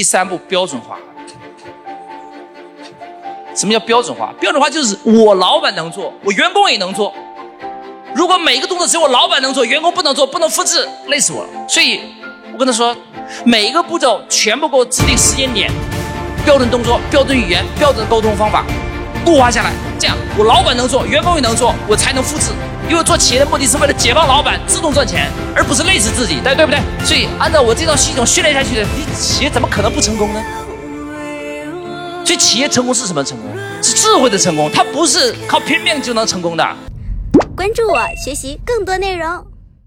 第三步，标准化。什么叫标准化？标准化就是我老板能做，我员工也能做。如果每一个动作只有我老板能做，员工不能做，不能复制，累死我了。所以，我跟他说，每一个步骤全部给我制定时间点、标准动作、标准语言、标准沟通方法，固化下来。这样，我老板能做，员工也能做，我才能复制。因为做企业的目的是为了解放老板，自动赚钱，而不是累死自己，大家对不对？所以，按照我这套系统训练下去的，你企业怎么可能不成功呢？所以，企业成功是什么成功？是智慧的成功，它不是靠拼命就能成功的。关注我，学习更多内容。